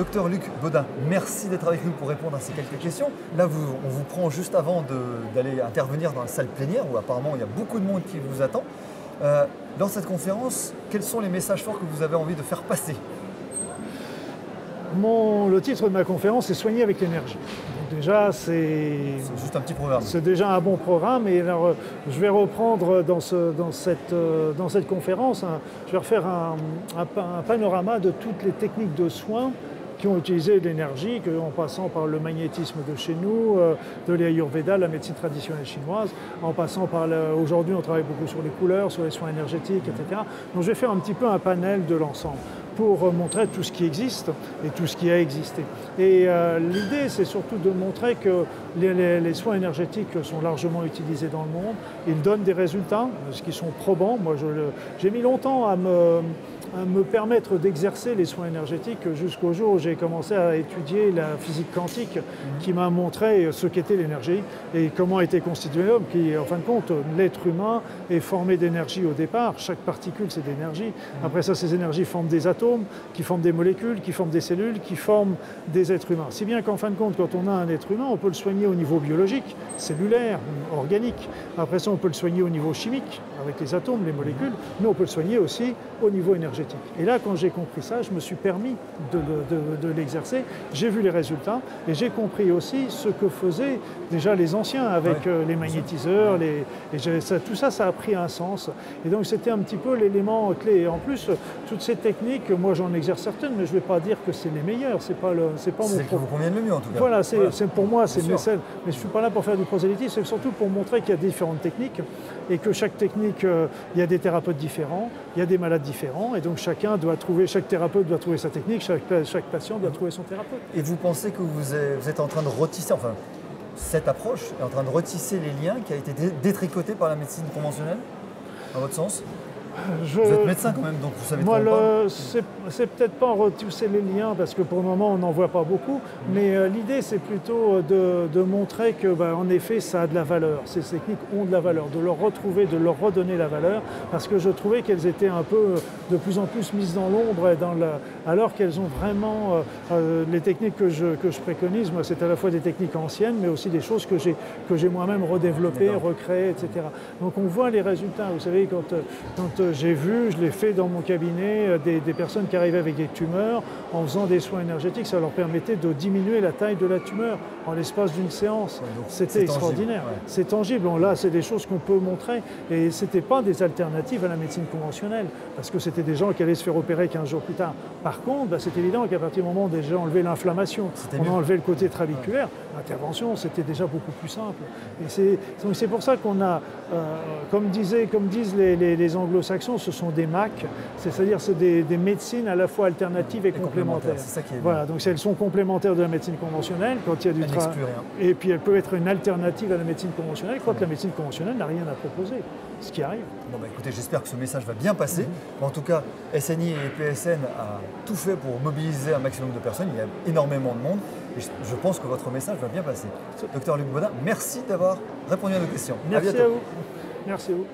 Docteur Luc Baudin, merci d'être avec nous pour répondre à ces quelques questions. Là, on vous prend juste avant d'aller intervenir dans la salle plénière où apparemment il y a beaucoup de monde qui vous attend. Euh, dans cette conférence, quels sont les messages forts que vous avez envie de faire passer? Le titre de ma conférence est Soigner avec l'énergie. Déjà, c'est. juste un petit programme. C'est déjà un bon programme. Et alors, je vais reprendre dans, cette, euh, dans cette conférence, je vais refaire un, panorama de toutes les techniques de soins qui ont utilisé l'énergie, en passant par le magnétisme de chez nous, euh, de l'Ayurveda, la médecine traditionnelle chinoise, en passant par aujourd'hui on travaille beaucoup sur les couleurs, sur les soins énergétiques, etc. Donc je vais faire un petit peu un panel de l'ensemble pour montrer tout ce qui existe et tout ce qui a existé. Et euh, l'idée, c'est surtout de montrer que les, soins énergétiques sont largement utilisés dans le monde. Ils donnent des résultats, ce qui sont probants. Moi, j'ai mis longtemps à me me permettre d'exercer les soins énergétiques jusqu'au jour où j'ai commencé à étudier la physique quantique qui m'a montré ce qu'était l'énergie et comment était constitué l'homme, qui en fin de compte, l'être humain est formé d'énergie au départ, chaque particule c'est d'énergie, après ça ces énergies forment des atomes, qui forment des molécules, qui forment des cellules, qui forment des êtres humains. Si bien qu'en fin de compte, quand on a un être humain, on peut le soigner au niveau biologique, cellulaire, organique, après ça on peut le soigner au niveau chimique, avec les atomes, les molécules, mais on peut le soigner aussi au niveau énergétique. Et là, quand j'ai compris ça, je me suis permis de, l'exercer. J'ai vu les résultats et j'ai compris aussi ce que faisaient déjà les anciens avec euh, les magnétiseurs. Les, et ça, tout ça, ça a pris un sens. Et donc, c'était un petit peu l'élément clé. Et en plus, toutes ces techniques, moi, j'en exerce certaines, mais je ne vais pas dire que c'est les meilleures. C'est pas, le, c'est pas mon. C'est qui vous conviennent le mieux, en tout cas. Voilà, c'est, pour moi, c'est mes Mais je ne suis pas là pour faire du prosélytisme, c'est surtout pour montrer qu'il y a différentes techniques et que chaque technique, euh, il y a des thérapeutes différents, il y a des malades différents. Et donc, chacun doit trouver, chaque thérapeute doit trouver sa technique, chaque, patient doit trouver son thérapeute. Et vous pensez que vous êtes en train de retisser, enfin, cette approche est en train de retisser les liens qui a été détricotés par la médecine conventionnelle, à votre sens? Vous êtes médecin quand même, donc vous savez Moi, c'est peut-être pas retisser les liens, parce que pour le moment, on n'en voit pas beaucoup, mais euh, l'idée, c'est plutôt euh, de, montrer que, bah, en effet, ça a de la valeur. Ces techniques ont de la valeur, de leur retrouver, de leur redonner la valeur, parce que je trouvais qu'elles étaient un peu euh, de plus en plus mises dans l'ombre, alors qu'elles ont vraiment... les techniques que je, que je préconise, moi, c'est à la fois des techniques anciennes, mais aussi des choses que j'ai moi-même redéveloppées, recréées, etc. Donc on voit les résultats. Vous savez, quand, quand j'ai vu, je l'ai fait dans mon cabinet, euh, des, personnes qui arrivaient avec des tumeurs, en faisant des soins énergétiques, ça leur permettait de diminuer la taille de la tumeur en l'espace d'une séance. C'était extraordinaire. C'est tangible. Là, c'est des choses qu'on peut montrer. Et ce n'était pas des alternatives à la médecine conventionnelle, parce que c'était des gens qui allaient se faire opérer 15 jours plus tard. Par contre, bah, c'est évident qu'à partir du moment où déjà enlevé l'inflammation, on a enlevé le côté trabiculaire, l'intervention, c'était déjà beaucoup plus simple. Et c'est pour ça qu'on a, euh, comme, disait, comme disent les, les anglo-saxons, ce sont des MAC, c'est-à-dire c'est des, médecines à la fois alternatives et, complémentaires. Ça qui est voilà, donc elles sont complémentaires de la médecine conventionnelle quand il y a du travail. Et puis elles peuvent être une alternative à la médecine conventionnelle quand la médecine conventionnelle n'a rien à proposer, ce qui arrive. Bon bah écoutez, j'espère que ce message va bien passer. Mhm. En tout cas, SNI et PSN a tout fait pour mobiliser un maximum de personnes. Il y a énormément de monde. Et je pense que votre message va bien passer. Docteur Luc Baudin, merci d'avoir répondu à nos questions. Merci à, à vous. Merci à vous.